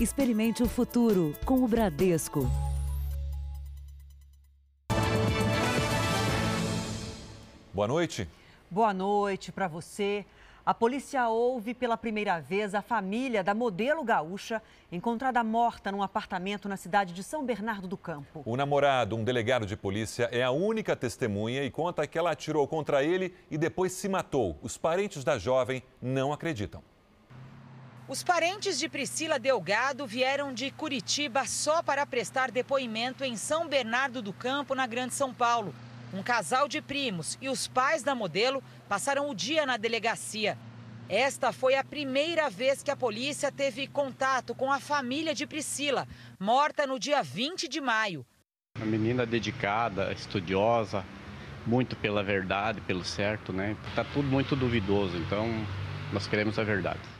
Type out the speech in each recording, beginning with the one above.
Experimente o futuro com o Bradesco. Boa noite. Boa noite para você. A polícia ouve pela primeira vez a família da modelo gaúcha encontrada morta num apartamento na cidade de São Bernardo do Campo. O namorado, um delegado de polícia, é a única testemunha e conta que ela atirou contra ele e depois se matou. Os parentes da jovem não acreditam. Os parentes de Priscila Delgado vieram de Curitiba só para prestar depoimento em São Bernardo do Campo, na Grande São Paulo. Um casal de primos e os pais da modelo passaram o dia na delegacia. Esta foi a primeira vez que a polícia teve contato com a família de Priscila, morta no dia 20 de maio. Uma menina dedicada, estudiosa, muito pela verdade, pelo certo, né? Tá tudo muito duvidoso, então nós queremos a verdade.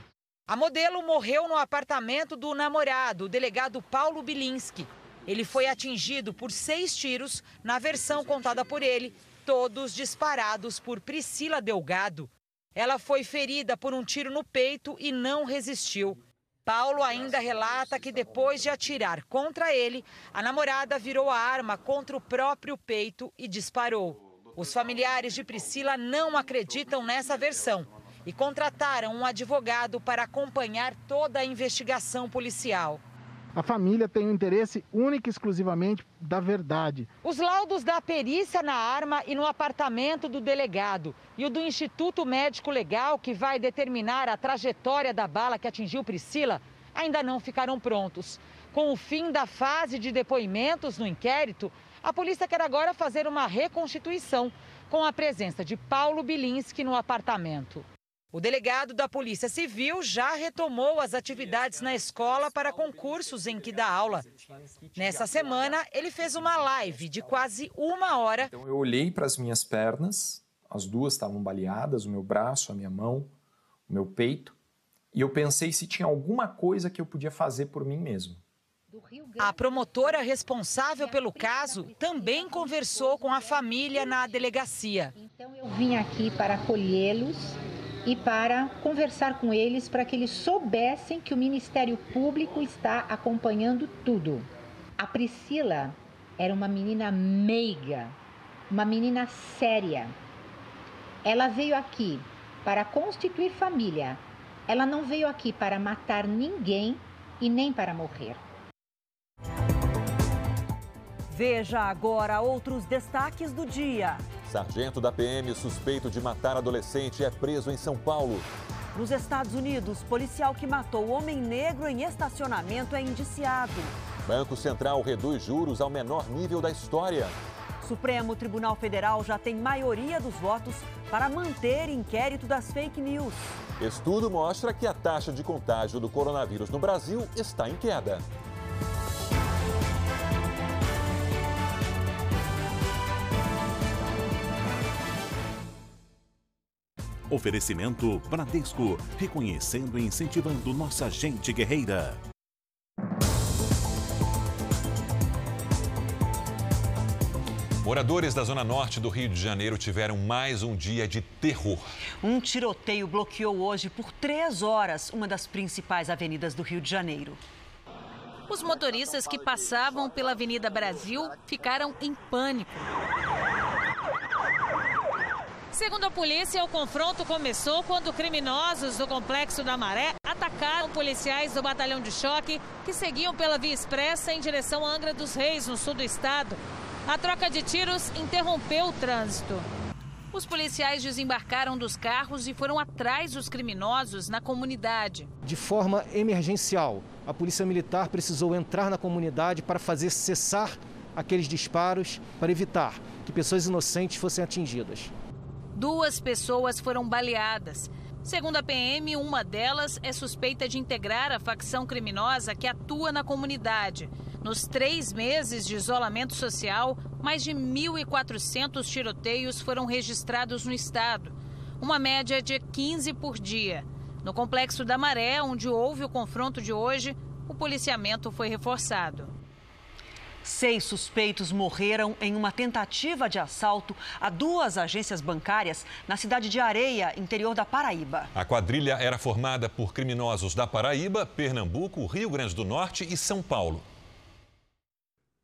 A modelo morreu no apartamento do namorado, o delegado Paulo Bilinski. Ele foi atingido por seis tiros, na versão contada por ele, todos disparados por Priscila Delgado. Ela foi ferida por um tiro no peito e não resistiu. Paulo ainda relata que depois de atirar contra ele, a namorada virou a arma contra o próprio peito e disparou. Os familiares de Priscila não acreditam nessa versão e contrataram um advogado para acompanhar toda a investigação policial. A família tem um interesse único e exclusivamente da verdade. Os laudos da perícia na arma e no apartamento do delegado e o do Instituto Médico Legal, que vai determinar a trajetória da bala que atingiu Priscila, ainda não ficaram prontos. Com o fim da fase de depoimentos no inquérito, a polícia quer agora fazer uma reconstituição com a presença de Paulo Bilinski no apartamento. O delegado da Polícia Civil já retomou as atividades na escola para concursos em que dá aula. Nessa semana, ele fez uma live de quase uma hora. Então, eu olhei para as minhas pernas, as duas estavam baleadas, o meu braço, a minha mão, o meu peito, e eu pensei se tinha alguma coisa que eu podia fazer por mim mesmo. A promotora responsável pelo caso também conversou com a família na delegacia. Então, eu vim aqui para acolhê-los e para conversar com eles para que eles soubessem que o Ministério Público está acompanhando tudo. A Priscila era uma menina meiga, uma menina séria. Ela veio aqui para constituir família. Ela não veio aqui para matar ninguém e nem para morrer. Veja agora outros destaques do dia. Sargento da PM suspeito de matar adolescente é preso em São Paulo. Nos Estados Unidos, policial que matou homem negro em estacionamento é indiciado. Banco Central reduz juros ao menor nível da história. Supremo Tribunal Federal já tem maioria dos votos para manter inquérito das fake news. Estudo mostra que a taxa de contágio do coronavírus no Brasil está em queda. Oferecimento Bradesco, reconhecendo e incentivando nossa gente guerreira. Moradores da Zona Norte do Rio de Janeiro tiveram mais um dia de terror. Um tiroteio bloqueou hoje por três horas uma das principais avenidas do Rio de Janeiro. Os motoristas que passavam pela Avenida Brasil ficaram em pânico. Segundo a polícia, o confronto começou quando criminosos do Complexo da Maré atacaram policiais do batalhão de choque que seguiam pela via expressa em direção a Angra dos Reis, no sul do estado. A troca de tiros interrompeu o trânsito. Os policiais desembarcaram dos carros e foram atrás dos criminosos na comunidade. De forma emergencial, a Polícia Militar precisou entrar na comunidade para fazer cessar aqueles disparos para evitar que pessoas inocentes fossem atingidas. Duas pessoas foram baleadas. Segundo a PM, uma delas é suspeita de integrar a facção criminosa que atua na comunidade. Nos três meses de isolamento social, mais de 1.400 tiroteios foram registrados no estado, uma média de 15 por dia. No complexo da Maré, onde houve o confronto de hoje, o policiamento foi reforçado. Seis suspeitos morreram em uma tentativa de assalto a duas agências bancárias na cidade de Areia, interior da Paraíba. A quadrilha era formada por criminosos da Paraíba, Pernambuco, Rio Grande do Norte e São Paulo.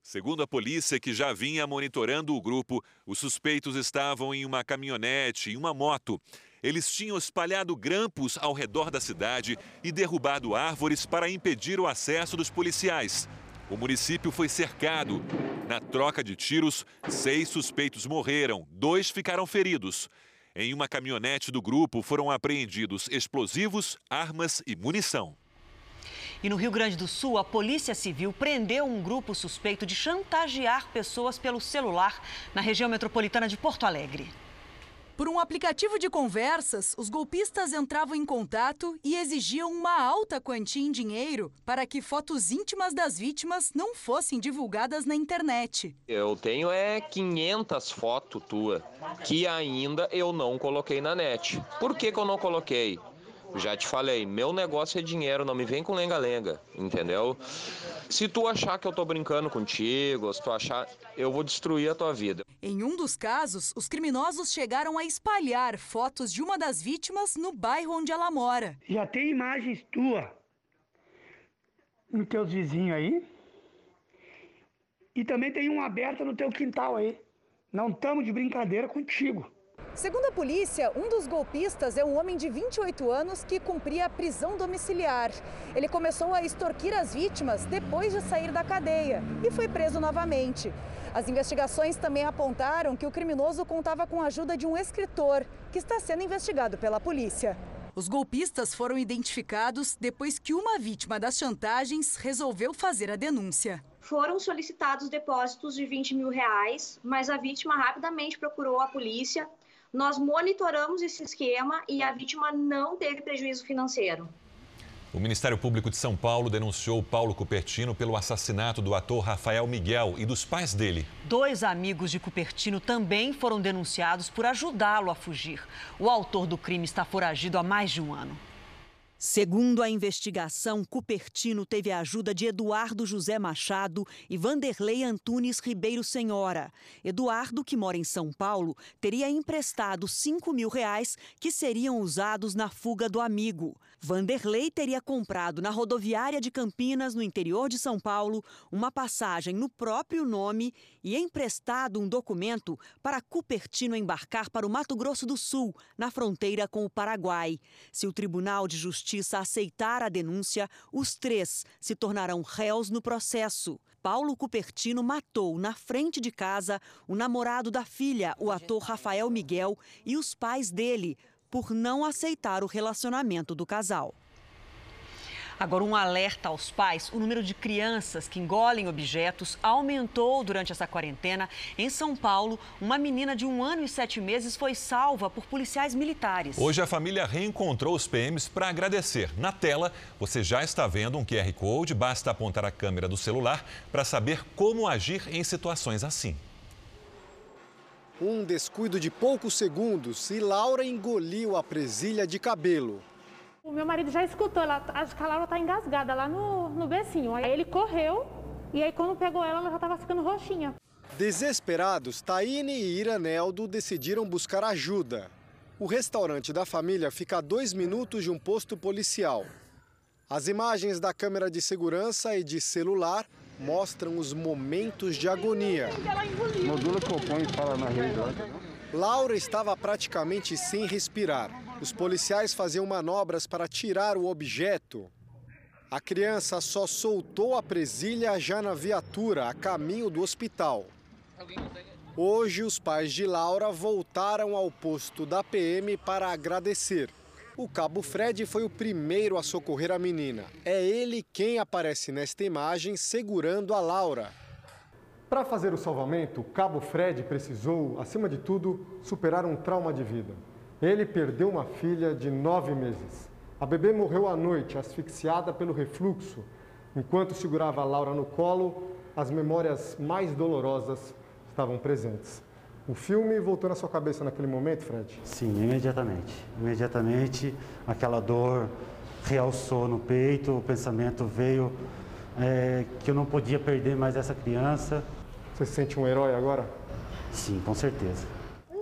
Segundo a polícia, que já vinha monitorando o grupo, os suspeitos estavam em uma caminhonete e uma moto. Eles tinham espalhado grampos ao redor da cidade e derrubado árvores para impedir o acesso dos policiais. O município foi cercado. Na troca de tiros, seis suspeitos morreram, dois ficaram feridos. Em uma caminhonete do grupo foram apreendidos explosivos, armas e munição. E no Rio Grande do Sul, a Polícia Civil prendeu um grupo suspeito de chantagear pessoas pelo celular na região metropolitana de Porto Alegre. Por um aplicativo de conversas, os golpistas entravam em contato e exigiam uma alta quantia em dinheiro para que fotos íntimas das vítimas não fossem divulgadas na internet. Eu tenho é 500 fotos tua que ainda eu não coloquei na net. Por que, que eu não coloquei? Já te falei, meu negócio é dinheiro, não me vem com lenga-lenga, entendeu? Se tu achar que eu tô brincando contigo, se tu achar, eu vou destruir a tua vida. Em um dos casos, os criminosos chegaram a espalhar fotos de uma das vítimas no bairro onde ela mora. Já tem imagens tua nos teus vizinhos aí? E também tem uma aberta no teu quintal aí. Não estamos de brincadeira contigo. Segundo a polícia, um dos golpistas é um homem de 28 anos que cumpria a prisão domiciliar. Ele começou a extorquir as vítimas depois de sair da cadeia e foi preso novamente. As investigações também apontaram que o criminoso contava com a ajuda de um escritor, que está sendo investigado pela polícia. Os golpistas foram identificados depois que uma vítima das chantagens resolveu fazer a denúncia. Foram solicitados depósitos de 20 mil reais, mas a vítima rapidamente procurou a polícia nós monitoramos esse esquema e a vítima não teve prejuízo financeiro. O Ministério Público de São Paulo denunciou Paulo Cupertino pelo assassinato do ator Rafael Miguel e dos pais dele. Dois amigos de Cupertino também foram denunciados por ajudá-lo a fugir. O autor do crime está foragido há mais de um ano. Segundo a investigação, Cupertino teve a ajuda de Eduardo José Machado e Vanderlei Antunes Ribeiro Senhora. Eduardo, que mora em São Paulo, teria emprestado 5 mil reais que seriam usados na fuga do amigo. Vanderlei teria comprado na rodoviária de Campinas, no interior de São Paulo, uma passagem no próprio nome e emprestado um documento para Cupertino embarcar para o Mato Grosso do Sul, na fronteira com o Paraguai. Se o Tribunal de Justiça aceitar a denúncia, os três se tornarão réus no processo. Paulo Cupertino matou na frente de casa o namorado da filha, o ator Rafael Miguel, e os pais dele, por não aceitar o relacionamento do casal. Agora, um alerta aos pais: o número de crianças que engolem objetos aumentou durante essa quarentena. Em São Paulo, uma menina de um ano e sete meses foi salva por policiais militares. Hoje, a família reencontrou os PMs para agradecer. Na tela, você já está vendo um QR Code, basta apontar a câmera do celular para saber como agir em situações assim. Um descuido de poucos segundos e Laura engoliu a presilha de cabelo. O meu marido já escutou, ela, acho que a Laura está engasgada lá no, no becinho. Aí ele correu e aí quando pegou ela, ela já estava ficando roxinha. Desesperados, Taine e Iraneldo decidiram buscar ajuda. O restaurante da família fica a dois minutos de um posto policial. As imagens da câmera de segurança e de celular mostram os momentos de agonia. Modula copom e fala na rede. Laura estava praticamente sem respirar. Os policiais faziam manobras para tirar o objeto. A criança só soltou a presilha já na viatura, a caminho do hospital. Hoje, os pais de Laura voltaram ao posto da PM para agradecer. O cabo Fred foi o primeiro a socorrer a menina. É ele quem aparece nesta imagem segurando a Laura. Para fazer o salvamento, o cabo Fred precisou, acima de tudo, superar um trauma de vida. Ele perdeu uma filha de nove meses. A bebê morreu à noite, asfixiada pelo refluxo. Enquanto segurava a Laura no colo, as memórias mais dolorosas estavam presentes. O filme voltou na sua cabeça naquele momento, Fred? Sim, imediatamente. Imediatamente aquela dor realçou no peito, o pensamento veio é, que eu não podia perder mais essa criança. Você se sente um herói agora? Sim, com certeza.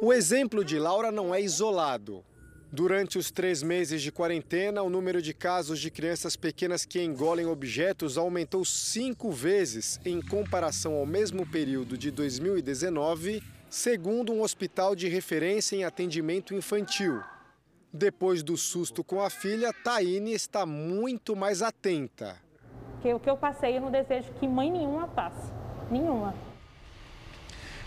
O exemplo de Laura não é isolado. Durante os três meses de quarentena, o número de casos de crianças pequenas que engolem objetos aumentou cinco vezes em comparação ao mesmo período de 2019, segundo um hospital de referência em atendimento infantil. Depois do susto com a filha, Taine está muito mais atenta. o que eu passei, eu não desejo que mãe nenhuma passe. Nenhuma.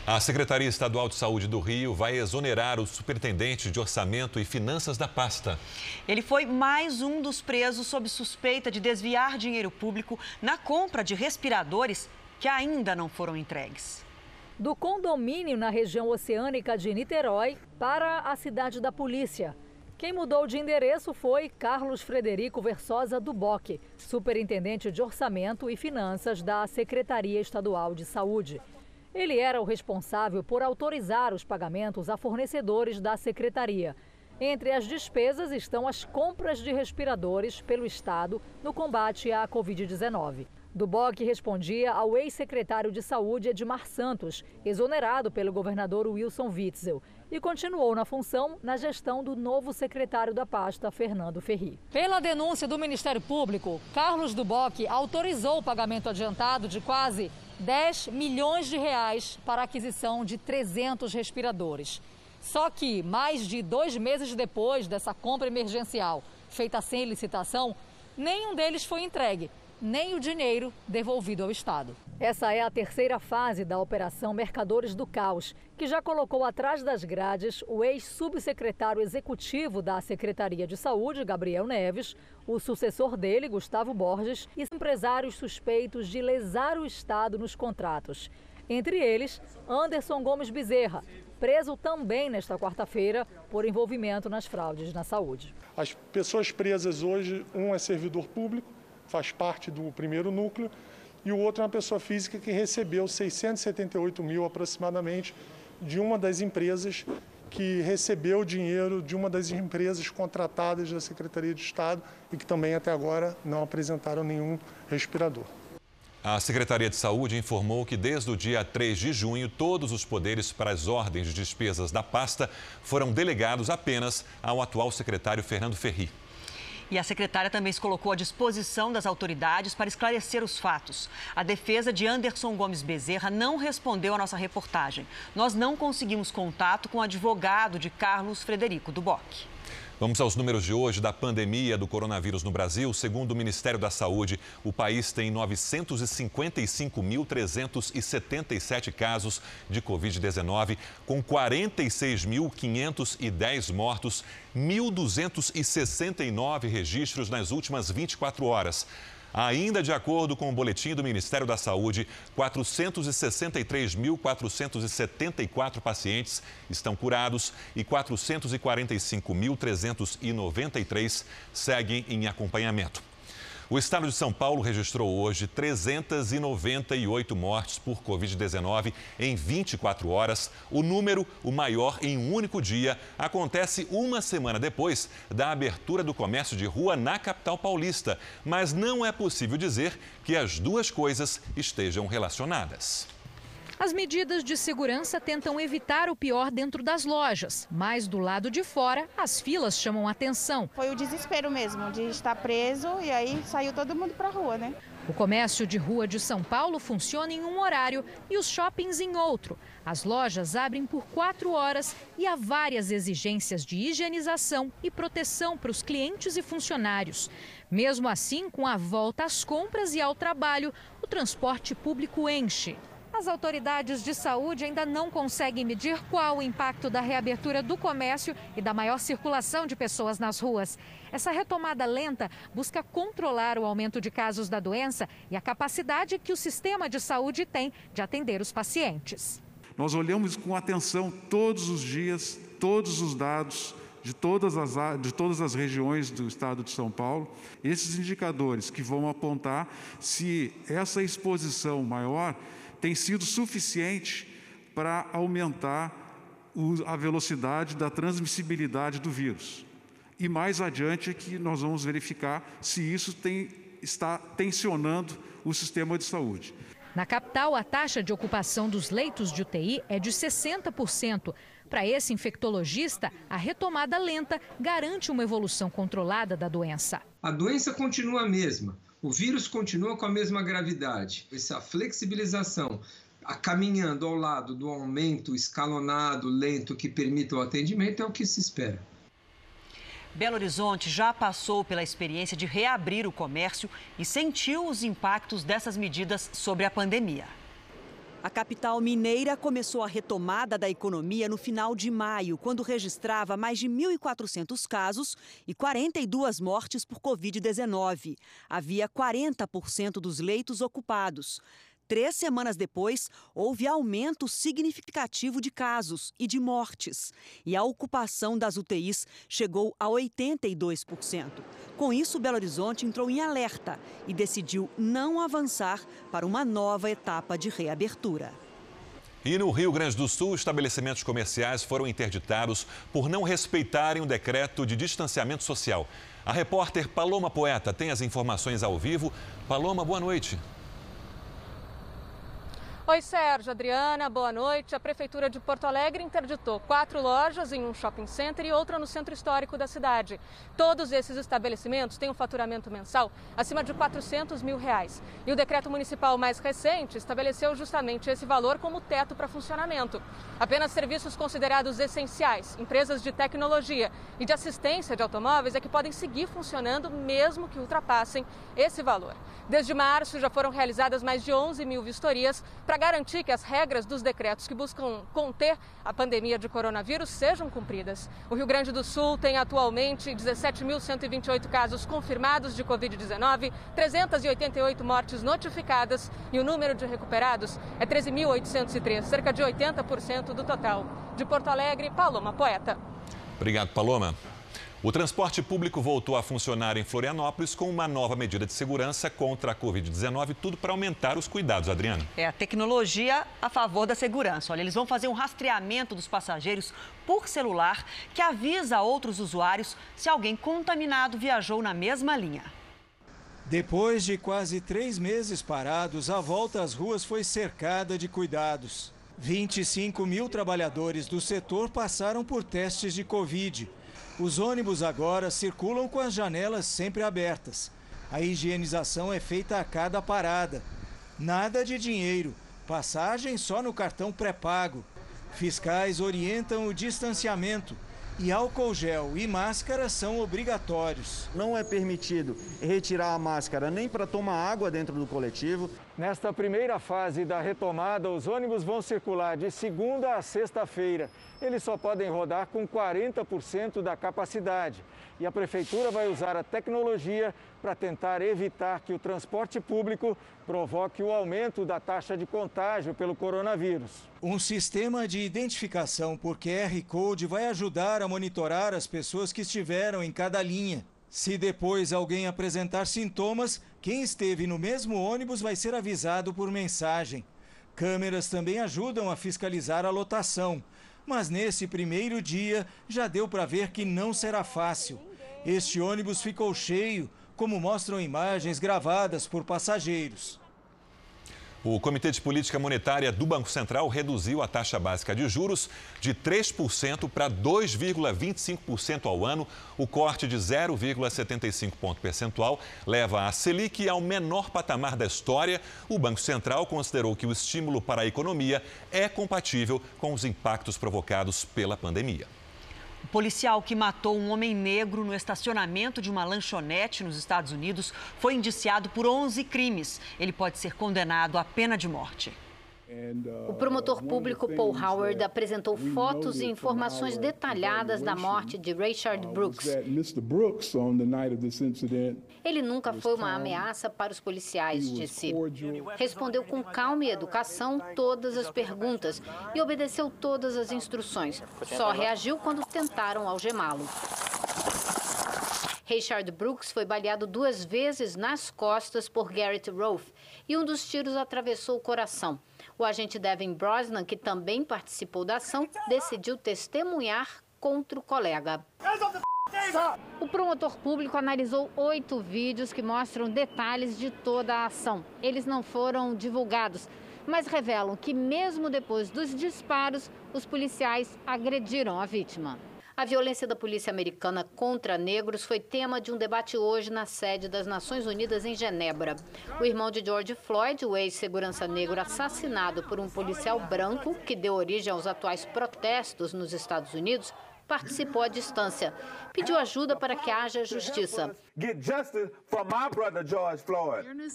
A Secretaria Estadual de Saúde do Rio vai exonerar o superintendente de Orçamento e Finanças da pasta. Ele foi mais um dos presos sob suspeita de desviar dinheiro público na compra de respiradores que ainda não foram entregues. Do condomínio na região oceânica de Niterói para a cidade da polícia. Quem mudou de endereço foi Carlos Frederico Versosa Duboc, superintendente de Orçamento e Finanças da Secretaria Estadual de Saúde. Ele era o responsável por autorizar os pagamentos a fornecedores da secretaria. Entre as despesas estão as compras de respiradores pelo Estado no combate à Covid-19. Duboc respondia ao ex-secretário de Saúde Edmar Santos, exonerado pelo governador Wilson Witzel, e continuou na função na gestão do novo secretário da pasta, Fernando Ferri. Pela denúncia do Ministério Público, Carlos Duboc autorizou o pagamento adiantado de quase 10 milhões de reais para a aquisição de 300 respiradores. Só que, mais de dois meses depois dessa compra emergencial, feita sem licitação, nenhum deles foi entregue, nem o dinheiro devolvido ao Estado. Essa é a terceira fase da Operação Mercadores do Caos, que já colocou atrás das grades o ex-subsecretário executivo da Secretaria de Saúde, Gabriel Neves, o sucessor dele, Gustavo Borges, e empresários suspeitos de lesar o Estado nos contratos. Entre eles, Anderson Gomes Bezerra, preso também nesta quarta-feira por envolvimento nas fraudes na saúde. As pessoas presas hoje, um é servidor público, faz parte do primeiro núcleo, e o outro é uma pessoa física que recebeu 678 mil aproximadamente de uma das empresas que recebeu dinheiro de uma das empresas contratadas da Secretaria de Estado e que também até agora não apresentaram nenhum respirador. A Secretaria de Saúde informou que desde o dia 3 de junho, todos os poderes para as ordens de despesas da pasta foram delegados apenas ao atual secretário Fernando Ferri. E a secretária também se colocou à disposição das autoridades para esclarecer os fatos. A defesa de Anderson Gomes Bezerra não respondeu à nossa reportagem. Nós não conseguimos contato com o advogado de Carlos Frederico Duboc. Vamos aos números de hoje da pandemia do coronavírus no Brasil. Segundo o Ministério da Saúde, o país tem 955.377 casos de Covid-19, com 46.510 mortos, 1.269 registros nas últimas 24 horas. Ainda de acordo com o boletim do Ministério da Saúde, 463.474 pacientes estão curados e 445.393 seguem em acompanhamento. O estado de São Paulo registrou hoje 398 mortes por Covid-19 em 24 horas. O número, o maior em um único dia, acontece uma semana depois da abertura do comércio de rua na capital paulista. Mas não é possível dizer que as duas coisas estejam relacionadas. As medidas de segurança tentam evitar o pior dentro das lojas, mas do lado de fora, as filas chamam atenção. Foi o desespero mesmo de estar preso e aí saiu todo mundo para a rua, né? O comércio de rua de São Paulo funciona em um horário e os shoppings em outro. As lojas abrem por quatro horas e há várias exigências de higienização e proteção para os clientes e funcionários. Mesmo assim, com a volta às compras e ao trabalho, o transporte público enche. As autoridades de saúde ainda não conseguem medir qual o impacto da reabertura do comércio e da maior circulação de pessoas nas ruas. Essa retomada lenta busca controlar o aumento de casos da doença e a capacidade que o sistema de saúde tem de atender os pacientes. Nós olhamos com atenção todos os dias, todos os dados de todas as, de todas as regiões do estado de São Paulo, esses indicadores que vão apontar se essa exposição maior tem sido suficiente para aumentar a velocidade da transmissibilidade do vírus. E mais adiante é que nós vamos verificar se isso tem está tensionando o sistema de saúde. Na capital, a taxa de ocupação dos leitos de UTI é de 60%. Para esse infectologista, a retomada lenta garante uma evolução controlada da doença. A doença continua a mesma, o vírus continua com a mesma gravidade. Essa flexibilização caminhando ao lado do aumento escalonado, lento, que permita o atendimento, é o que se espera. Belo Horizonte já passou pela experiência de reabrir o comércio e sentiu os impactos dessas medidas sobre a pandemia. A capital mineira começou a retomada da economia no final de maio, quando registrava mais de 1.400 casos e 42 mortes por Covid-19. Havia 40% dos leitos ocupados. Três semanas depois, houve aumento significativo de casos e de mortes. E a ocupação das UTIs chegou a 82%. Com isso, Belo Horizonte entrou em alerta e decidiu não avançar para uma nova etapa de reabertura. E no Rio Grande do Sul, estabelecimentos comerciais foram interditados por não respeitarem o decreto de distanciamento social. A repórter Paloma Poeta tem as informações ao vivo. Paloma, boa noite. Oi, Sérgio, Adriana, boa noite. A Prefeitura de Porto Alegre interditou quatro lojas em um shopping center e outra no centro histórico da cidade. Todos esses estabelecimentos têm um faturamento mensal acima de 400 mil reais. E o decreto municipal mais recente estabeleceu justamente esse valor como teto para funcionamento. Apenas serviços considerados essenciais, empresas de tecnologia e de assistência de automóveis é que podem seguir funcionando mesmo que ultrapassem esse valor. Desde março já foram realizadas mais de 11 mil vistorias para para garantir que as regras dos decretos que buscam conter a pandemia de coronavírus sejam cumpridas. O Rio Grande do Sul tem atualmente 17.128 casos confirmados de Covid-19, 388 mortes notificadas e o número de recuperados é 13.803, cerca de 80% do total. De Porto Alegre, Paloma Poeta. Obrigado, Paloma. O transporte público voltou a funcionar em Florianópolis com uma nova medida de segurança contra a Covid-19, tudo para aumentar os cuidados, Adriana. É a tecnologia a favor da segurança. Olha, eles vão fazer um rastreamento dos passageiros por celular que avisa a outros usuários se alguém contaminado viajou na mesma linha. Depois de quase três meses parados, a volta às ruas foi cercada de cuidados. 25 mil trabalhadores do setor passaram por testes de Covid. Os ônibus agora circulam com as janelas sempre abertas. A higienização é feita a cada parada. Nada de dinheiro, passagem só no cartão pré-pago. Fiscais orientam o distanciamento e álcool gel e máscara são obrigatórios. Não é permitido retirar a máscara nem para tomar água dentro do coletivo. Nesta primeira fase da retomada, os ônibus vão circular de segunda a sexta-feira. Eles só podem rodar com 40% da capacidade. E a prefeitura vai usar a tecnologia para tentar evitar que o transporte público provoque o aumento da taxa de contágio pelo coronavírus. Um sistema de identificação por QR Code vai ajudar a monitorar as pessoas que estiveram em cada linha. Se depois alguém apresentar sintomas, quem esteve no mesmo ônibus vai ser avisado por mensagem. Câmeras também ajudam a fiscalizar a lotação. Mas nesse primeiro dia já deu para ver que não será fácil. Este ônibus ficou cheio, como mostram imagens gravadas por passageiros. O Comitê de Política Monetária do Banco Central reduziu a taxa básica de juros de 3% para 2,25% ao ano. O corte de 0,75 ponto percentual leva a Selic ao menor patamar da história. O Banco Central considerou que o estímulo para a economia é compatível com os impactos provocados pela pandemia. O policial que matou um homem negro no estacionamento de uma lanchonete nos Estados Unidos foi indiciado por 11 crimes. Ele pode ser condenado à pena de morte. O promotor público Paul Howard apresentou fotos e informações detalhadas da morte de Richard Brooks. Ele nunca foi uma ameaça para os policiais, disse. Respondeu com calma e educação todas as perguntas e obedeceu todas as instruções. Só reagiu quando tentaram algemá-lo. Richard Brooks foi baleado duas vezes nas costas por Garrett Rolfe e um dos tiros atravessou o coração. O agente Devin Brosnan, que também participou da ação, decidiu testemunhar contra o colega. O promotor público analisou oito vídeos que mostram detalhes de toda a ação. Eles não foram divulgados, mas revelam que, mesmo depois dos disparos, os policiais agrediram a vítima. A violência da polícia americana contra negros foi tema de um debate hoje na sede das Nações Unidas em Genebra. O irmão de George Floyd, o ex-segurança negro assassinado por um policial branco, que deu origem aos atuais protestos nos Estados Unidos, participou à distância. Pediu ajuda para que haja justiça.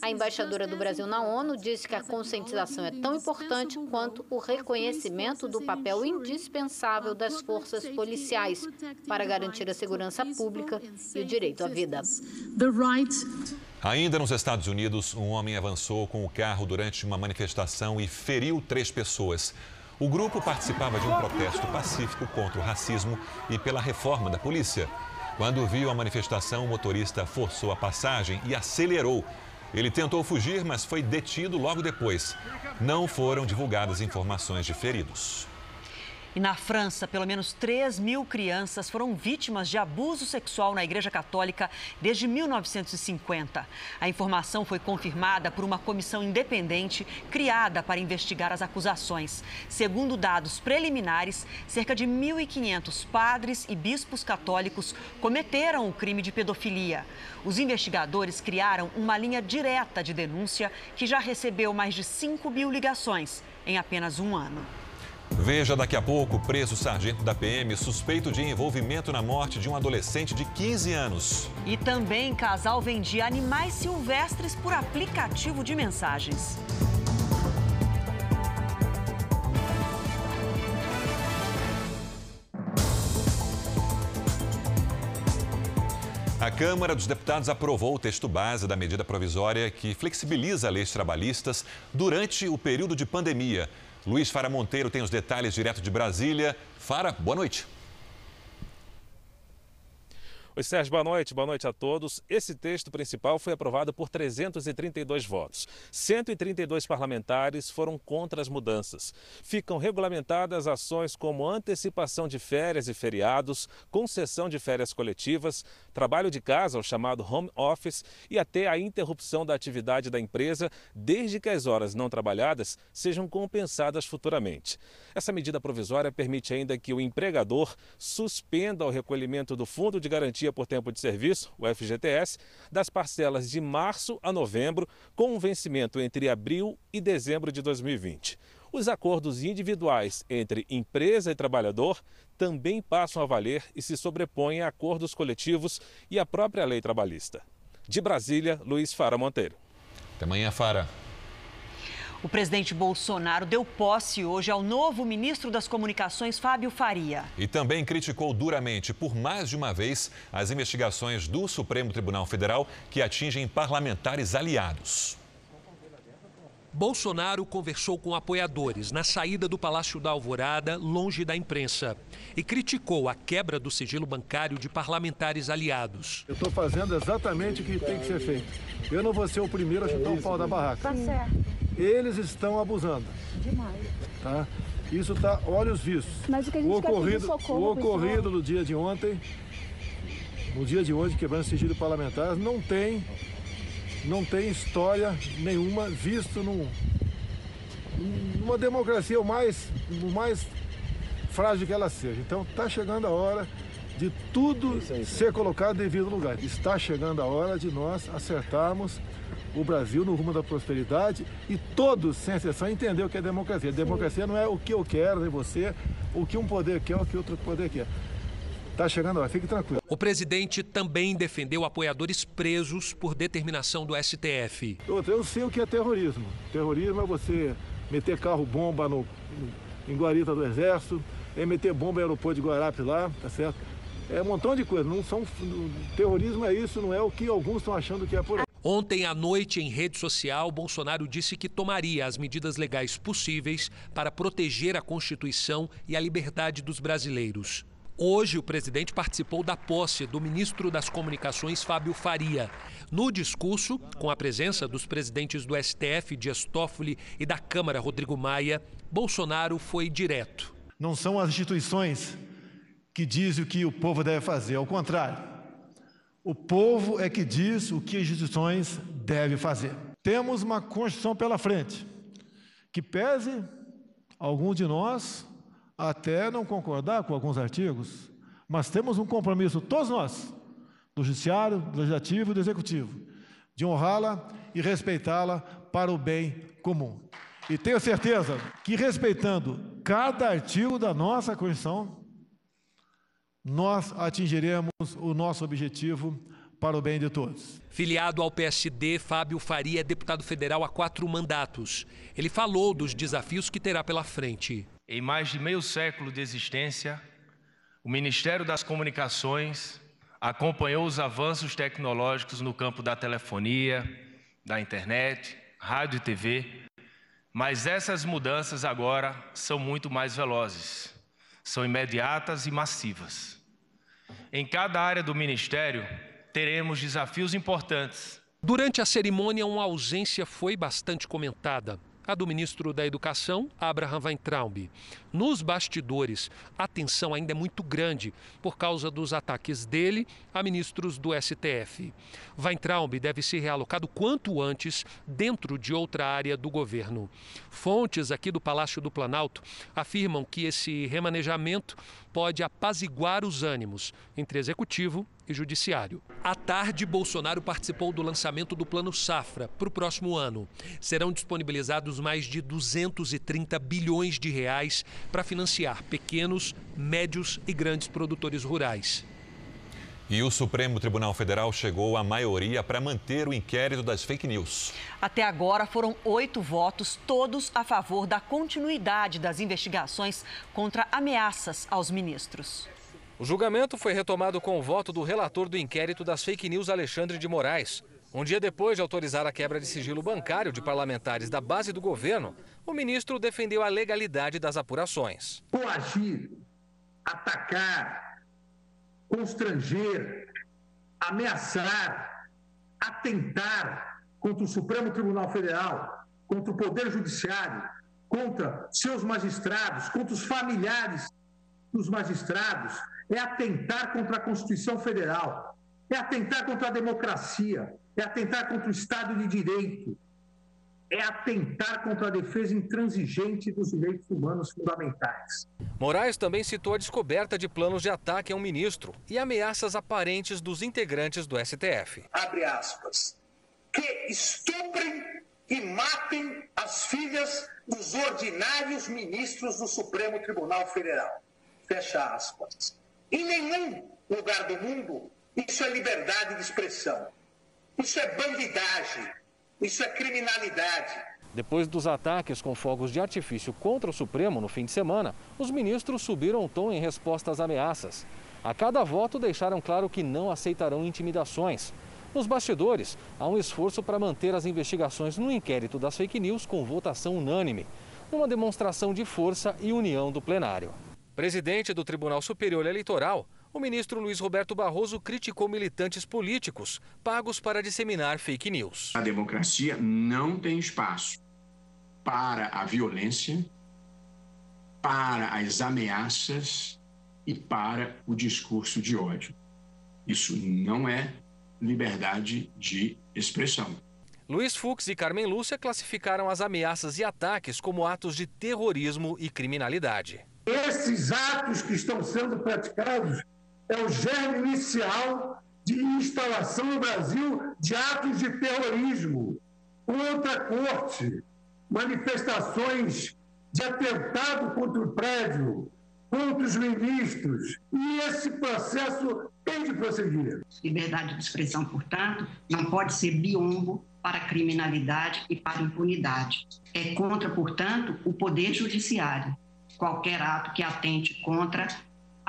A embaixadora do Brasil na ONU disse que a conscientização é tão importante quanto o reconhecimento do papel indispensável das forças policiais para garantir a segurança pública e o direito à vida. Ainda nos Estados Unidos, um homem avançou com o carro durante uma manifestação e feriu três pessoas. O grupo participava de um protesto pacífico contra o racismo e pela reforma da polícia. Quando viu a manifestação, o motorista forçou a passagem e acelerou. Ele tentou fugir, mas foi detido logo depois. Não foram divulgadas informações de feridos. E na França, pelo menos 3 mil crianças foram vítimas de abuso sexual na Igreja Católica desde 1950. A informação foi confirmada por uma comissão independente criada para investigar as acusações. Segundo dados preliminares, cerca de 1.500 padres e bispos católicos cometeram o crime de pedofilia. Os investigadores criaram uma linha direta de denúncia que já recebeu mais de 5 mil ligações em apenas um ano. Veja daqui a pouco preso sargento da PM suspeito de envolvimento na morte de um adolescente de 15 anos. E também casal vendia animais silvestres por aplicativo de mensagens. A Câmara dos Deputados aprovou o texto base da medida provisória que flexibiliza leis trabalhistas durante o período de pandemia. Luiz Fara Monteiro tem os detalhes direto de Brasília. Fara, boa noite. Oi, Sérgio, boa noite. Boa noite a todos. Esse texto principal foi aprovado por 332 votos. 132 parlamentares foram contra as mudanças. Ficam regulamentadas ações como antecipação de férias e feriados, concessão de férias coletivas, trabalho de casa, o chamado home office, e até a interrupção da atividade da empresa, desde que as horas não trabalhadas sejam compensadas futuramente. Essa medida provisória permite ainda que o empregador suspenda o recolhimento do Fundo de Garantia Garantia por Tempo de Serviço, o FGTS, das parcelas de março a novembro, com um vencimento entre abril e dezembro de 2020. Os acordos individuais entre empresa e trabalhador também passam a valer e se sobrepõem a acordos coletivos e à própria lei trabalhista. De Brasília, Luiz Fara Monteiro. Até amanhã, Fara. O presidente Bolsonaro deu posse hoje ao novo ministro das Comunicações, Fábio Faria. E também criticou duramente, por mais de uma vez, as investigações do Supremo Tribunal Federal que atingem parlamentares aliados. Bolsonaro conversou com apoiadores na saída do Palácio da Alvorada, longe da imprensa, e criticou a quebra do sigilo bancário de parlamentares aliados. Eu estou fazendo exatamente o que tem que ser feito. Eu não vou ser o primeiro a chutar o pau da barraca. Tá certo eles estão abusando. Demais. Tá? Isso está olhos vistos. Mas o que a gente o ocorrido, quer socorro, o ocorrido no dia de ontem, no dia de hoje, quebrando sigilo parlamentar, não tem, não tem história nenhuma visto num, numa democracia o mais, o mais frágil que ela seja. Então está chegando a hora de tudo ser colocado em devido lugar. Está chegando a hora de nós acertarmos o Brasil no rumo da prosperidade e todos, sem exceção, entender o que é democracia. Democracia não é o que eu quero, nem você, o que um poder quer, o que outro poder quer. Está chegando hora, fique tranquilo. O presidente também defendeu apoiadores presos por determinação do STF. Outra, eu sei o que é terrorismo. Terrorismo é você meter carro-bomba no, em Guarita do Exército, é meter bomba no aeroporto de Guarapes lá, tá certo? É um montão de coisa. Não são, terrorismo é isso, não é o que alguns estão achando que é por aí. Ontem à noite, em rede social, Bolsonaro disse que tomaria as medidas legais possíveis para proteger a Constituição e a liberdade dos brasileiros. Hoje, o presidente participou da posse do ministro das Comunicações, Fábio Faria. No discurso, com a presença dos presidentes do STF, Dias Toffoli, e da Câmara, Rodrigo Maia, Bolsonaro foi direto. Não são as instituições que diz o que o povo deve fazer. Ao contrário, o povo é que diz o que as instituições devem fazer. Temos uma Constituição pela frente, que pese alguns de nós até não concordar com alguns artigos, mas temos um compromisso, todos nós, do Judiciário, do Legislativo e do Executivo, de honrá-la e respeitá-la para o bem comum. E tenho certeza que, respeitando cada artigo da nossa Constituição, nós atingiremos o nosso objetivo para o bem de todos. Filiado ao PSD, Fábio Faria é deputado federal há quatro mandatos. Ele falou dos desafios que terá pela frente. Em mais de meio século de existência, o Ministério das Comunicações acompanhou os avanços tecnológicos no campo da telefonia, da internet, rádio e TV, mas essas mudanças agora são muito mais velozes, são imediatas e massivas. Em cada área do Ministério, teremos desafios importantes. Durante a cerimônia, uma ausência foi bastante comentada a do ministro da Educação, Abraham Weintraub. Nos bastidores, a tensão ainda é muito grande por causa dos ataques dele a ministros do STF. Weintraub deve ser realocado quanto antes dentro de outra área do governo. Fontes aqui do Palácio do Planalto afirmam que esse remanejamento pode apaziguar os ânimos entre executivo e judiciário. À tarde, Bolsonaro participou do lançamento do Plano Safra para o próximo ano. Serão disponibilizados mais de 230 bilhões de reais para financiar pequenos, médios e grandes produtores rurais. E o Supremo Tribunal Federal chegou à maioria para manter o inquérito das fake news. Até agora foram oito votos, todos a favor da continuidade das investigações contra ameaças aos ministros. O julgamento foi retomado com o voto do relator do inquérito das fake news, Alexandre de Moraes. Um dia depois de autorizar a quebra de sigilo bancário de parlamentares da base do governo, o ministro defendeu a legalidade das apurações. Coagir, atacar, constranger, ameaçar, atentar contra o Supremo Tribunal Federal, contra o Poder Judiciário, contra seus magistrados, contra os familiares dos magistrados, é atentar contra a Constituição Federal, é atentar contra a democracia, é atentar contra o Estado de Direito, é atentar contra a defesa intransigente dos direitos humanos fundamentais. Moraes também citou a descoberta de planos de ataque a um ministro e ameaças aparentes dos integrantes do STF. Abre aspas. Que estuprem e matem as filhas dos ordinários ministros do Supremo Tribunal Federal. Fecha aspas. Em nenhum lugar do mundo isso é liberdade de expressão. Isso é bandidagem isso é criminalidade. Depois dos ataques com fogos de artifício contra o Supremo no fim de semana, os ministros subiram o tom em resposta às ameaças. A cada voto deixaram claro que não aceitarão intimidações. Nos bastidores, há um esforço para manter as investigações no inquérito das fake news com votação unânime, numa demonstração de força e união do plenário. Presidente do Tribunal Superior Eleitoral, o ministro Luiz Roberto Barroso criticou militantes políticos pagos para disseminar fake news. A democracia não tem espaço para a violência, para as ameaças e para o discurso de ódio. Isso não é liberdade de expressão. Luiz Fux e Carmen Lúcia classificaram as ameaças e ataques como atos de terrorismo e criminalidade. Esses atos que estão sendo praticados é o germe inicial de instalação no Brasil de atos de terrorismo contra a corte, manifestações de atentado contra o prédio, contra os ministros. E esse processo tem de prosseguir. Liberdade de expressão, portanto, não pode ser biombo para criminalidade e para impunidade. É contra, portanto, o poder judiciário. Qualquer ato que atente contra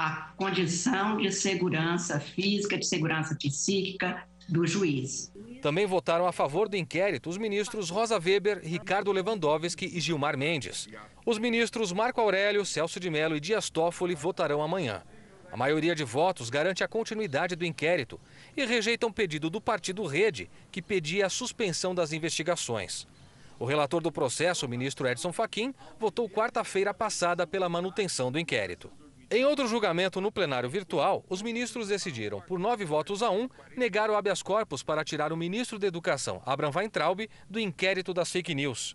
a condição de segurança física, de segurança psíquica do juiz. Também votaram a favor do inquérito os ministros Rosa Weber, Ricardo Lewandowski e Gilmar Mendes. Os ministros Marco Aurélio, Celso de Mello e Dias Toffoli votarão amanhã. A maioria de votos garante a continuidade do inquérito e rejeitam o pedido do partido Rede, que pedia a suspensão das investigações. O relator do processo, o ministro Edson Fachin, votou quarta-feira passada pela manutenção do inquérito. Em outro julgamento no plenário virtual, os ministros decidiram, por nove votos a um, negar o habeas corpus para tirar o ministro da Educação, Abraham Weintraub, do inquérito das fake news.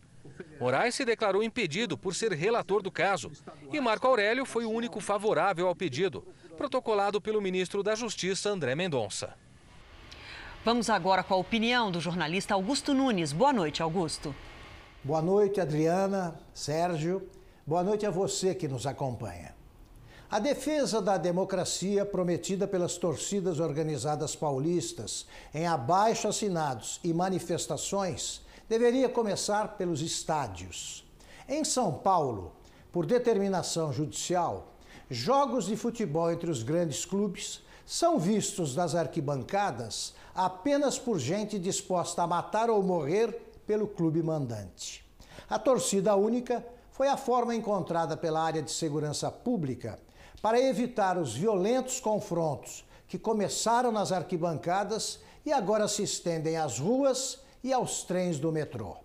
Moraes se declarou impedido por ser relator do caso e Marco Aurélio foi o único favorável ao pedido, protocolado pelo ministro da Justiça, André Mendonça. Vamos agora com a opinião do jornalista Augusto Nunes. Boa noite, Augusto. Boa noite, Adriana, Sérgio. Boa noite a você que nos acompanha. A defesa da democracia prometida pelas torcidas organizadas paulistas em abaixo assinados e manifestações deveria começar pelos estádios. Em São Paulo, por determinação judicial, jogos de futebol entre os grandes clubes são vistos nas arquibancadas apenas por gente disposta a matar ou morrer pelo clube mandante. A torcida única foi a forma encontrada pela área de segurança pública para evitar os violentos confrontos que começaram nas arquibancadas e agora se estendem às ruas e aos trens do metrô.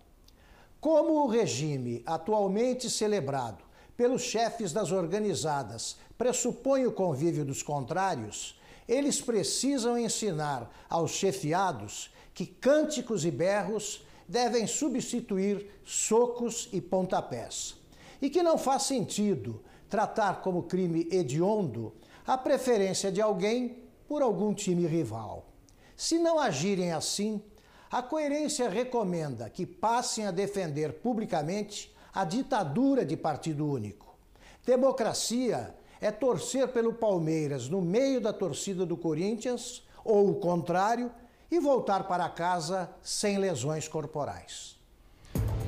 Como o regime atualmente celebrado pelos chefes das organizadas pressupõe o convívio dos contrários, eles precisam ensinar aos chefiados que cânticos e berros devem substituir socos e pontapés. E que não faz sentido tratar como crime hediondo a preferência de alguém por algum time rival. Se não agirem assim, a coerência recomenda que passem a defender publicamente a ditadura de partido único. Democracia é torcer pelo Palmeiras no meio da torcida do Corinthians, ou o contrário, e voltar para casa sem lesões corporais.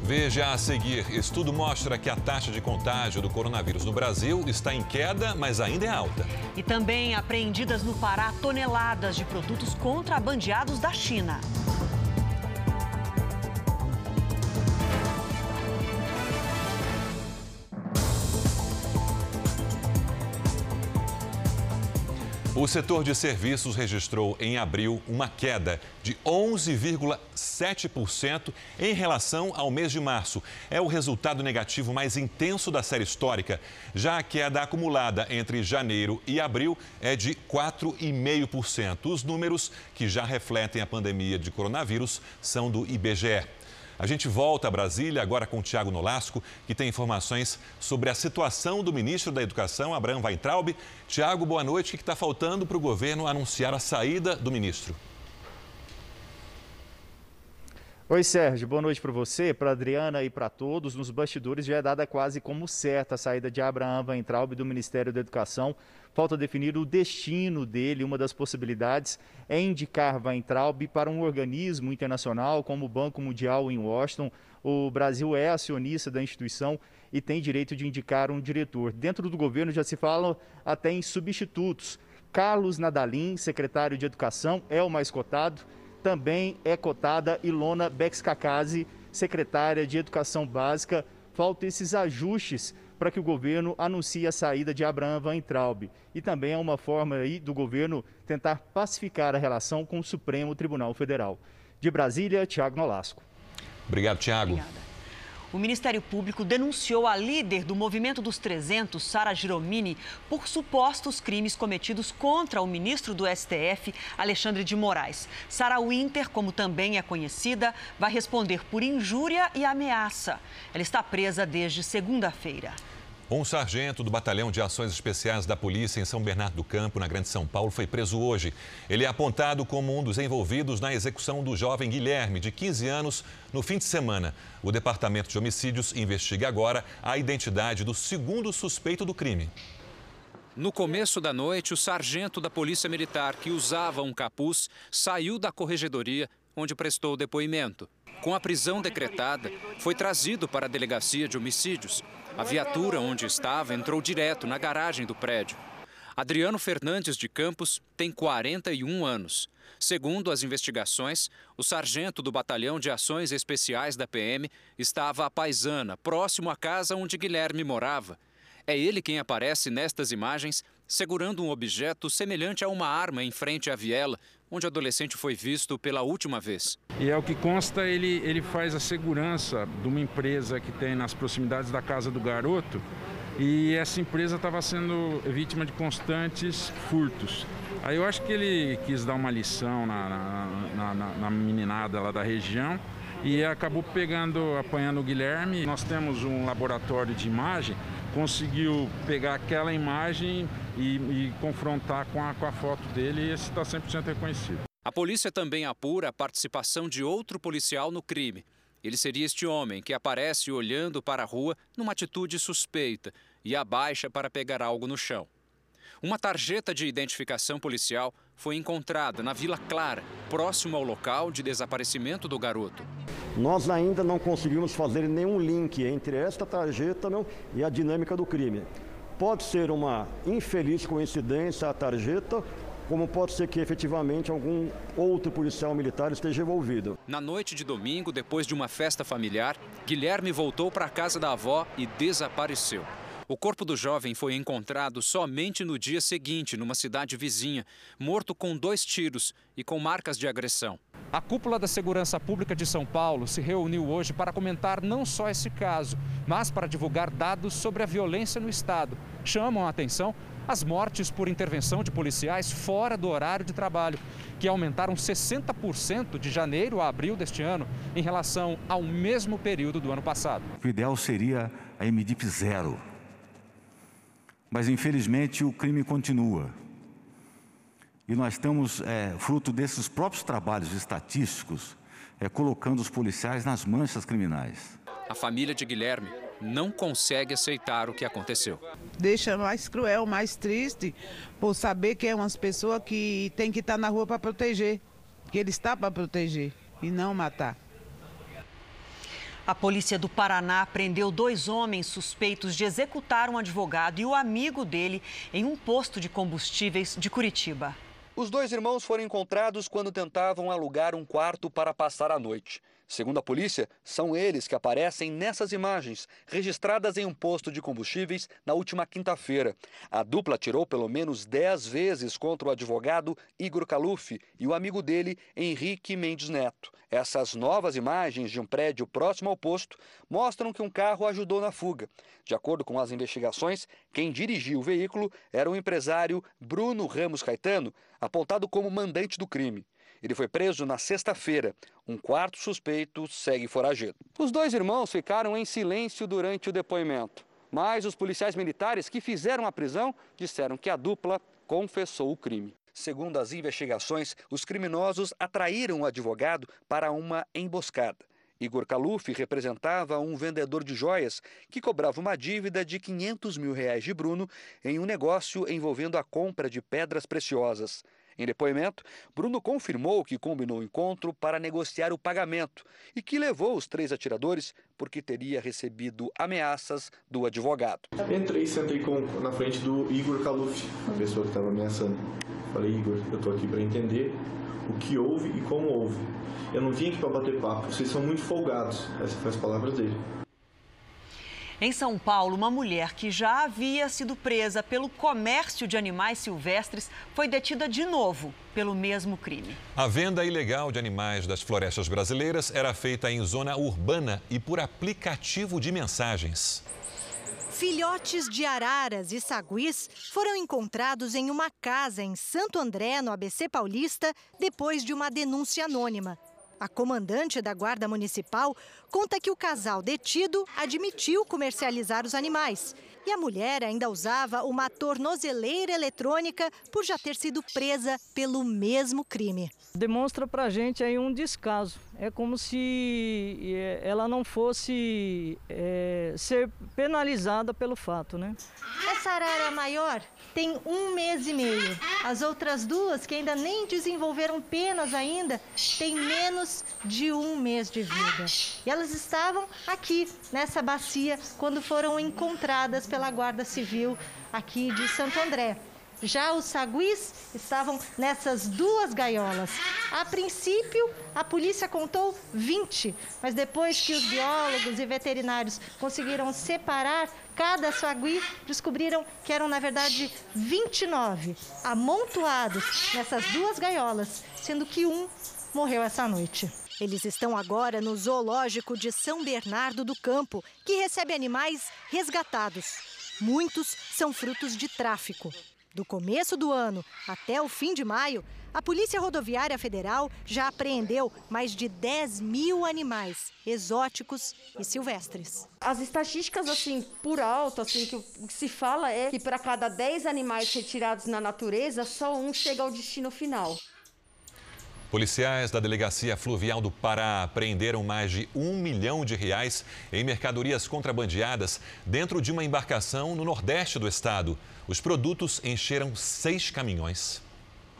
Veja a seguir: estudo mostra que a taxa de contágio do coronavírus no Brasil está em queda, mas ainda é alta. E também apreendidas no Pará toneladas de produtos contrabandeados da China. O setor de serviços registrou em abril uma queda de 11,7% em relação ao mês de março. É o resultado negativo mais intenso da série histórica. Já a queda acumulada entre janeiro e abril é de 4,5%. Os números que já refletem a pandemia de coronavírus são do IBGE. A gente volta a Brasília agora com o Tiago Nolasco, que tem informações sobre a situação do ministro da Educação, Abraham Weintraub. Tiago, boa noite. O que está faltando para o governo anunciar a saída do ministro? Oi, Sérgio. Boa noite para você, para Adriana e para todos. Nos bastidores já é dada quase como certa a saída de Abraham Weintraub do Ministério da Educação. Falta definir o destino dele. Uma das possibilidades é indicar Weintraub para um organismo internacional como o Banco Mundial em Washington. O Brasil é acionista da instituição e tem direito de indicar um diretor. Dentro do governo já se fala até em substitutos. Carlos Nadalim, secretário de Educação, é o mais cotado também é cotada Ilona Bexcacase, secretária de Educação Básica. Faltam esses ajustes para que o governo anuncie a saída de Abraham Weintraub. E também é uma forma aí do governo tentar pacificar a relação com o Supremo Tribunal Federal. De Brasília, Tiago Nolasco. Obrigado, Tiago. O Ministério Público denunciou a líder do Movimento dos 300, Sara Giromini, por supostos crimes cometidos contra o ministro do STF, Alexandre de Moraes. Sara Winter, como também é conhecida, vai responder por injúria e ameaça. Ela está presa desde segunda-feira. Um sargento do Batalhão de Ações Especiais da Polícia em São Bernardo do Campo, na Grande São Paulo, foi preso hoje. Ele é apontado como um dos envolvidos na execução do jovem Guilherme, de 15 anos, no fim de semana. O Departamento de Homicídios investiga agora a identidade do segundo suspeito do crime. No começo da noite, o sargento da Polícia Militar, que usava um capuz, saiu da corregedoria, onde prestou depoimento. Com a prisão decretada, foi trazido para a delegacia de homicídios. A viatura onde estava entrou direto na garagem do prédio. Adriano Fernandes de Campos tem 41 anos. Segundo as investigações, o sargento do Batalhão de Ações Especiais da PM estava à paisana, próximo à casa onde Guilherme morava. É ele quem aparece nestas imagens segurando um objeto semelhante a uma arma em frente à viela, onde o adolescente foi visto pela última vez. E é o que consta, ele, ele faz a segurança de uma empresa que tem nas proximidades da casa do garoto e essa empresa estava sendo vítima de constantes furtos. Aí eu acho que ele quis dar uma lição na, na, na, na meninada lá da região e acabou pegando, apanhando o Guilherme. Nós temos um laboratório de imagem, conseguiu pegar aquela imagem e, e confrontar com a, com a foto dele e esse está 100% reconhecido. A polícia também apura a participação de outro policial no crime. Ele seria este homem que aparece olhando para a rua numa atitude suspeita e abaixa para pegar algo no chão. Uma tarjeta de identificação policial foi encontrada na Vila Clara, próximo ao local de desaparecimento do garoto. Nós ainda não conseguimos fazer nenhum link entre esta tarjeta e a dinâmica do crime. Pode ser uma infeliz coincidência a tarjeta como pode ser que efetivamente algum outro policial militar esteja envolvido. Na noite de domingo, depois de uma festa familiar, Guilherme voltou para a casa da avó e desapareceu. O corpo do jovem foi encontrado somente no dia seguinte, numa cidade vizinha, morto com dois tiros e com marcas de agressão. A cúpula da Segurança Pública de São Paulo se reuniu hoje para comentar não só esse caso, mas para divulgar dados sobre a violência no Estado. Chamam a atenção as mortes por intervenção de policiais fora do horário de trabalho, que aumentaram 60% de janeiro a abril deste ano em relação ao mesmo período do ano passado. O ideal seria a MDIP zero. Mas, infelizmente, o crime continua. E nós estamos, é, fruto desses próprios trabalhos estatísticos, é, colocando os policiais nas manchas criminais. A família de Guilherme não consegue aceitar o que aconteceu. Deixa mais cruel, mais triste, por saber que é umas pessoas que tem que estar na rua para proteger, que ele está para proteger e não matar. A polícia do Paraná prendeu dois homens suspeitos de executar um advogado e o amigo dele em um posto de combustíveis de Curitiba. Os dois irmãos foram encontrados quando tentavam alugar um quarto para passar a noite. Segundo a polícia, são eles que aparecem nessas imagens, registradas em um posto de combustíveis na última quinta-feira. A dupla atirou pelo menos 10 vezes contra o advogado Igor Caluf e o amigo dele, Henrique Mendes Neto. Essas novas imagens de um prédio próximo ao posto mostram que um carro ajudou na fuga. De acordo com as investigações, quem dirigia o veículo era o empresário Bruno Ramos Caetano, apontado como mandante do crime. Ele foi preso na sexta-feira. Um quarto suspeito segue foragido. Os dois irmãos ficaram em silêncio durante o depoimento. Mas os policiais militares que fizeram a prisão disseram que a dupla confessou o crime. Segundo as investigações, os criminosos atraíram o advogado para uma emboscada. Igor Kaluf representava um vendedor de joias que cobrava uma dívida de 500 mil reais de Bruno em um negócio envolvendo a compra de pedras preciosas. Em depoimento, Bruno confirmou que combinou o encontro para negociar o pagamento e que levou os três atiradores porque teria recebido ameaças do advogado. Entrei e sentei com, na frente do Igor Kaluf, a pessoa que estava ameaçando. Falei, Igor, eu estou aqui para entender o que houve e como houve. Eu não vim aqui para bater papo, vocês são muito folgados. Essas foram as palavras dele. Em São Paulo, uma mulher que já havia sido presa pelo comércio de animais silvestres foi detida de novo pelo mesmo crime. A venda ilegal de animais das florestas brasileiras era feita em zona urbana e por aplicativo de mensagens. Filhotes de araras e saguis foram encontrados em uma casa em Santo André, no ABC Paulista, depois de uma denúncia anônima. A comandante da Guarda Municipal conta que o casal detido admitiu comercializar os animais. E a mulher ainda usava uma tornozeleira eletrônica por já ter sido presa pelo mesmo crime. Demonstra pra gente aí um descaso. É como se eh, ela não fosse é, ser penalizada pelo fato, né? Essa arara maior tem um mês e meio. As outras duas, que ainda nem desenvolveram penas ainda, têm menos de um mês de vida. E elas estavam aqui, nessa bacia, quando foram encontradas pela Guarda Civil aqui de Santo André. Já os saguis estavam nessas duas gaiolas. A princípio, a polícia contou 20, mas depois que os biólogos e veterinários conseguiram separar cada sagui, descobriram que eram, na verdade, 29 amontoados nessas duas gaiolas, sendo que um morreu essa noite. Eles estão agora no zoológico de São Bernardo do Campo, que recebe animais resgatados. Muitos são frutos de tráfico. Do começo do ano até o fim de maio, a Polícia Rodoviária Federal já apreendeu mais de 10 mil animais exóticos e silvestres. As estatísticas, assim, por alto, assim, que, se fala é que para cada 10 animais retirados na natureza, só um chega ao destino final. Policiais da Delegacia Fluvial do Pará apreenderam mais de um milhão de reais em mercadorias contrabandeadas dentro de uma embarcação no nordeste do estado. Os produtos encheram seis caminhões.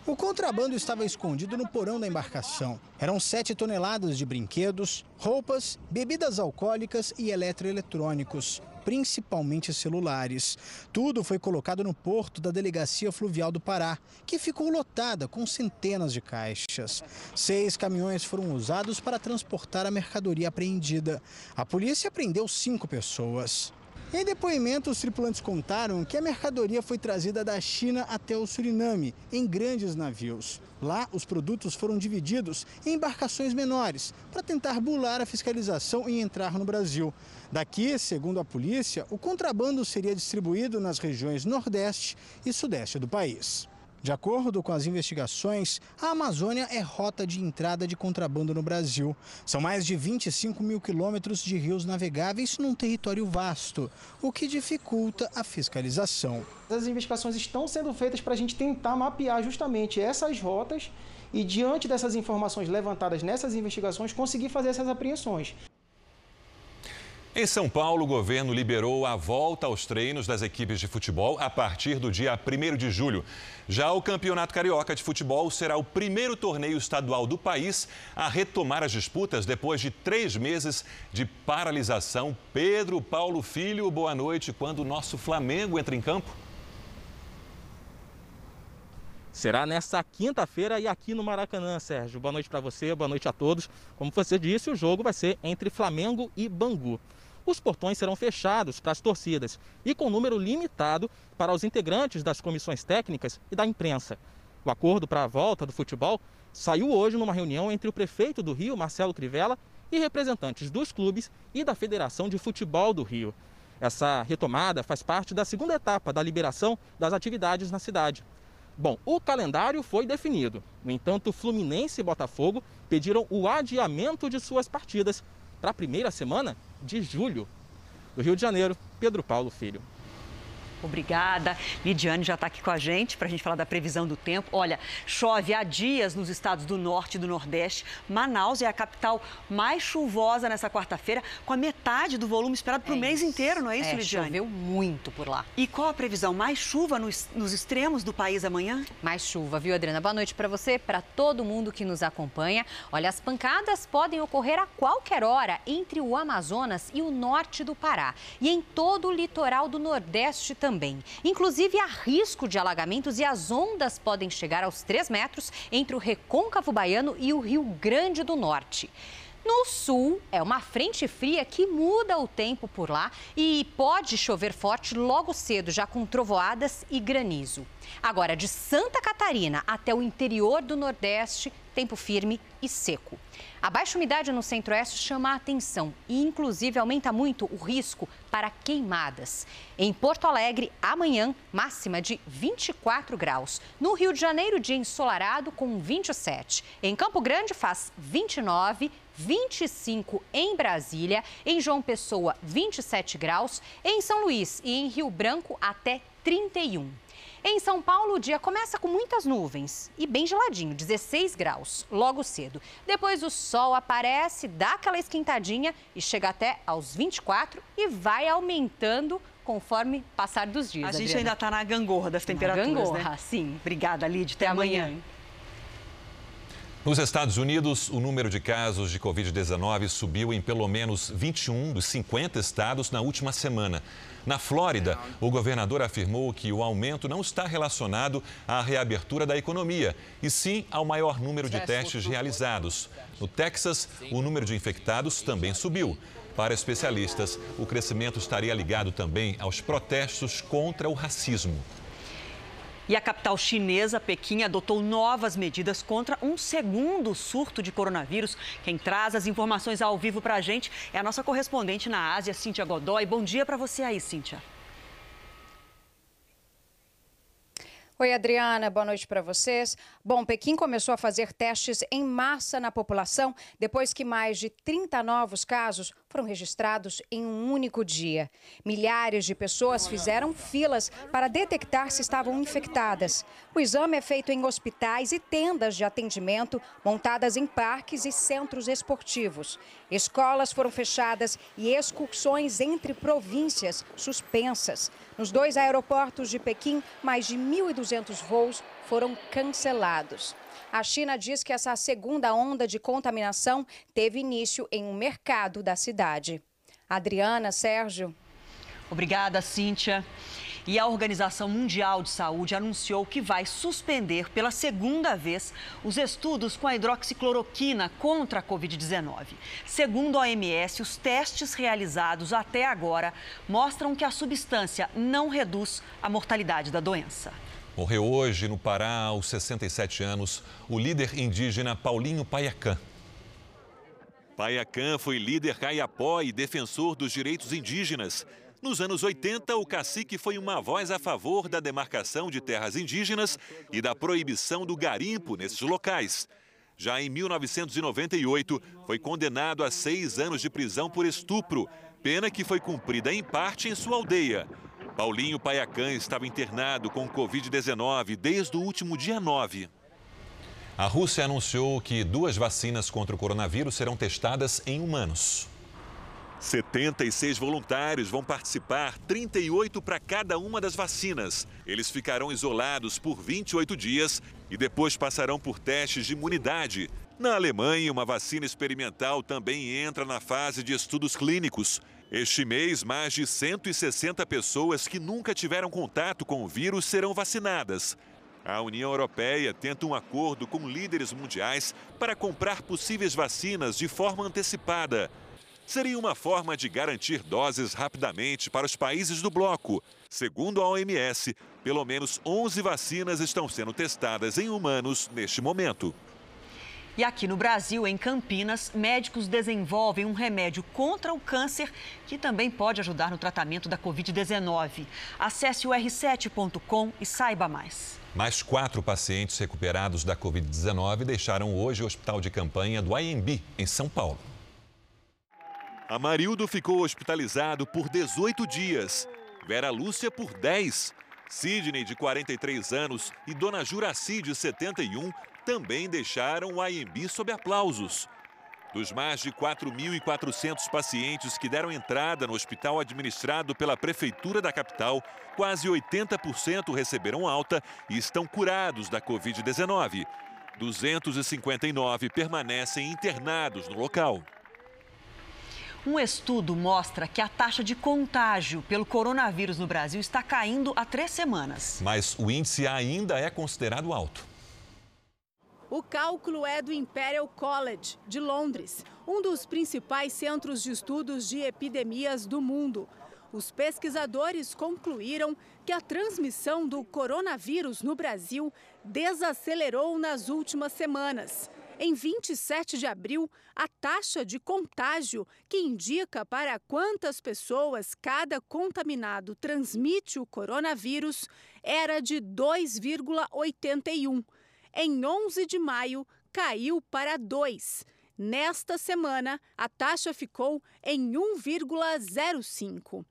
O contrabando estava escondido no porão da embarcação. Eram 7 toneladas de brinquedos, roupas, bebidas alcoólicas e eletroeletrônicos, principalmente celulares. Tudo foi colocado no porto da Delegacia Fluvial do Pará, que ficou lotada com centenas de caixas. Seis caminhões foram usados para transportar a mercadoria apreendida. A polícia prendeu cinco pessoas. Em depoimento, os tripulantes contaram que a mercadoria foi trazida da China até o Suriname, em grandes navios. Lá, os produtos foram divididos em embarcações menores, para tentar bular a fiscalização e entrar no Brasil. Daqui, segundo a polícia, o contrabando seria distribuído nas regiões Nordeste e Sudeste do país. De acordo com as investigações, a Amazônia é rota de entrada de contrabando no Brasil. São mais de 25 mil quilômetros de rios navegáveis num território vasto, o que dificulta a fiscalização. As investigações estão sendo feitas para a gente tentar mapear justamente essas rotas e, diante dessas informações levantadas nessas investigações, conseguir fazer essas apreensões. Em São Paulo, o governo liberou a volta aos treinos das equipes de futebol a partir do dia 1 de julho. Já o Campeonato Carioca de Futebol será o primeiro torneio estadual do país a retomar as disputas depois de três meses de paralisação. Pedro Paulo Filho, boa noite. Quando o nosso Flamengo entra em campo? Será nesta quinta-feira e aqui no Maracanã, Sérgio. Boa noite para você, boa noite a todos. Como você disse, o jogo vai ser entre Flamengo e Bangu os portões serão fechados para as torcidas e com número limitado para os integrantes das comissões técnicas e da imprensa. O acordo para a volta do futebol saiu hoje numa reunião entre o prefeito do Rio, Marcelo Crivella, e representantes dos clubes e da Federação de Futebol do Rio. Essa retomada faz parte da segunda etapa da liberação das atividades na cidade. Bom, o calendário foi definido. No entanto, Fluminense e Botafogo pediram o adiamento de suas partidas para a primeira semana de julho. Do Rio de Janeiro, Pedro Paulo Filho. Obrigada. Lidiane já está aqui com a gente para a gente falar da previsão do tempo. Olha, chove há dias nos estados do norte e do nordeste. Manaus é a capital mais chuvosa nessa quarta-feira, com a metade do volume esperado para o é mês inteiro, não é isso, é, Lidiane? Choveu muito por lá. E qual a previsão? Mais chuva nos, nos extremos do país amanhã? Mais chuva, viu, Adriana? Boa noite para você, para todo mundo que nos acompanha. Olha, as pancadas podem ocorrer a qualquer hora entre o Amazonas e o norte do Pará e em todo o litoral do Nordeste também também. Inclusive, há risco de alagamentos e as ondas podem chegar aos 3 metros entre o Recôncavo Baiano e o Rio Grande do Norte. No sul, é uma frente fria que muda o tempo por lá e pode chover forte logo cedo, já com trovoadas e granizo. Agora, de Santa Catarina até o interior do Nordeste, tempo firme e seco. A baixa umidade no centro-oeste chama a atenção e, inclusive, aumenta muito o risco para queimadas. Em Porto Alegre, amanhã, máxima de 24 graus. No Rio de Janeiro, dia ensolarado com 27. Em Campo Grande, faz 29 25 em Brasília, em João Pessoa, 27 graus, em São Luís e em Rio Branco, até 31. Em São Paulo, o dia começa com muitas nuvens e bem geladinho, 16 graus, logo cedo. Depois o sol aparece, dá aquela esquentadinha e chega até aos 24 e vai aumentando conforme passar dos dias. A Adriana. gente ainda está na gangorra das temperaturas, na gangorra, né? sim. Obrigada, Lid. Até, Até amanhã. amanhã. Nos Estados Unidos, o número de casos de Covid-19 subiu em pelo menos 21 dos 50 estados na última semana. Na Flórida, o governador afirmou que o aumento não está relacionado à reabertura da economia, e sim ao maior número de testes realizados. No Texas, o número de infectados também subiu. Para especialistas, o crescimento estaria ligado também aos protestos contra o racismo. E a capital chinesa, Pequim, adotou novas medidas contra um segundo surto de coronavírus. Quem traz as informações ao vivo para a gente é a nossa correspondente na Ásia, Cíntia Godoy. Bom dia para você aí, Cíntia. Oi, Adriana, boa noite para vocês. Bom, Pequim começou a fazer testes em massa na população depois que mais de 30 novos casos foram registrados em um único dia. Milhares de pessoas fizeram filas para detectar se estavam infectadas. O exame é feito em hospitais e tendas de atendimento montadas em parques e centros esportivos. Escolas foram fechadas e excursões entre províncias suspensas. Nos dois aeroportos de Pequim, mais de 1.200 voos foram cancelados. A China diz que essa segunda onda de contaminação teve início em um mercado da cidade. Adriana, Sérgio. Obrigada, Cíntia. E a Organização Mundial de Saúde anunciou que vai suspender pela segunda vez os estudos com a hidroxicloroquina contra a Covid-19. Segundo a OMS, os testes realizados até agora mostram que a substância não reduz a mortalidade da doença. Morreu hoje no Pará, aos 67 anos, o líder indígena Paulinho Paiacã. Paiacã foi líder caiapó e defensor dos direitos indígenas. Nos anos 80, o cacique foi uma voz a favor da demarcação de terras indígenas e da proibição do garimpo nesses locais. Já em 1998, foi condenado a seis anos de prisão por estupro, pena que foi cumprida em parte em sua aldeia. Paulinho Paiacã estava internado com Covid-19 desde o último dia 9. A Rússia anunciou que duas vacinas contra o coronavírus serão testadas em humanos. 76 voluntários vão participar, 38 para cada uma das vacinas. Eles ficarão isolados por 28 dias e depois passarão por testes de imunidade. Na Alemanha, uma vacina experimental também entra na fase de estudos clínicos. Este mês, mais de 160 pessoas que nunca tiveram contato com o vírus serão vacinadas. A União Europeia tenta um acordo com líderes mundiais para comprar possíveis vacinas de forma antecipada seria uma forma de garantir doses rapidamente para os países do bloco. Segundo a OMS, pelo menos 11 vacinas estão sendo testadas em humanos neste momento. E aqui no Brasil, em Campinas, médicos desenvolvem um remédio contra o câncer que também pode ajudar no tratamento da Covid-19. Acesse o r7.com e saiba mais. Mais quatro pacientes recuperados da Covid-19 deixaram hoje o hospital de campanha do IMB, em São Paulo. Amarildo ficou hospitalizado por 18 dias, Vera Lúcia por 10, Sidney, de 43 anos, e Dona Juraci, de 71, também deixaram o IMB sob aplausos. Dos mais de 4.400 pacientes que deram entrada no hospital administrado pela Prefeitura da capital, quase 80% receberam alta e estão curados da Covid-19. 259 permanecem internados no local. Um estudo mostra que a taxa de contágio pelo coronavírus no Brasil está caindo há três semanas. Mas o índice ainda é considerado alto. O cálculo é do Imperial College, de Londres, um dos principais centros de estudos de epidemias do mundo. Os pesquisadores concluíram que a transmissão do coronavírus no Brasil desacelerou nas últimas semanas. Em 27 de abril, a taxa de contágio, que indica para quantas pessoas cada contaminado transmite o coronavírus, era de 2,81. Em 11 de maio, caiu para 2. Nesta semana, a taxa ficou em 1,05.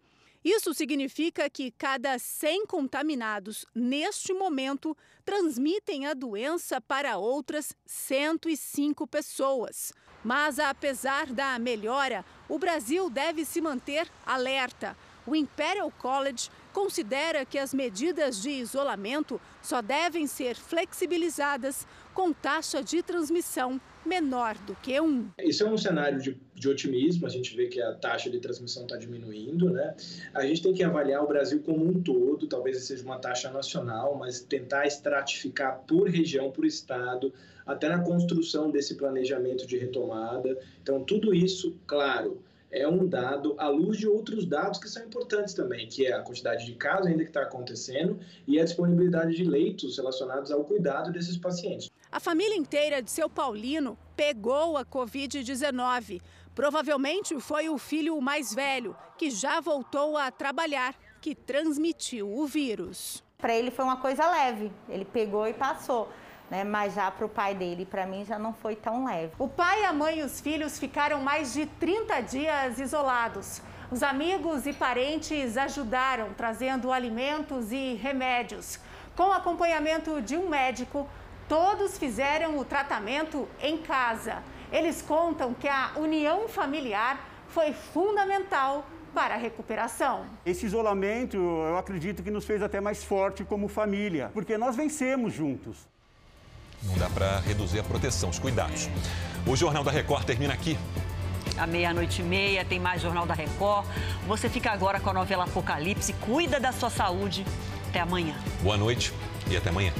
Isso significa que cada 100 contaminados neste momento transmitem a doença para outras 105 pessoas. Mas, apesar da melhora, o Brasil deve se manter alerta. O Imperial College considera que as medidas de isolamento só devem ser flexibilizadas com taxa de transmissão menor do que um. Isso é um cenário de, de otimismo, a gente vê que a taxa de transmissão está diminuindo, né? A gente tem que avaliar o Brasil como um todo, talvez seja uma taxa nacional, mas tentar estratificar por região, por estado, até na construção desse planejamento de retomada. Então, tudo isso, claro, é um dado à luz de outros dados que são importantes também, que é a quantidade de casos ainda que está acontecendo e a disponibilidade de leitos relacionados ao cuidado desses pacientes. A família inteira de seu Paulino pegou a Covid-19. Provavelmente foi o filho mais velho, que já voltou a trabalhar, que transmitiu o vírus. para ele foi uma coisa leve. Ele pegou e passou. Né? Mas já para o pai dele, para mim, já não foi tão leve. O pai, a mãe e os filhos ficaram mais de 30 dias isolados. Os amigos e parentes ajudaram, trazendo alimentos e remédios. Com o acompanhamento de um médico, todos fizeram o tratamento em casa. Eles contam que a união familiar foi fundamental para a recuperação. Esse isolamento, eu acredito que nos fez até mais forte como família, porque nós vencemos juntos. Não dá para reduzir a proteção, os cuidados. O Jornal da Record termina aqui. À meia-noite e meia tem mais Jornal da Record. Você fica agora com a novela Apocalipse. Cuida da sua saúde. Até amanhã. Boa noite e até amanhã.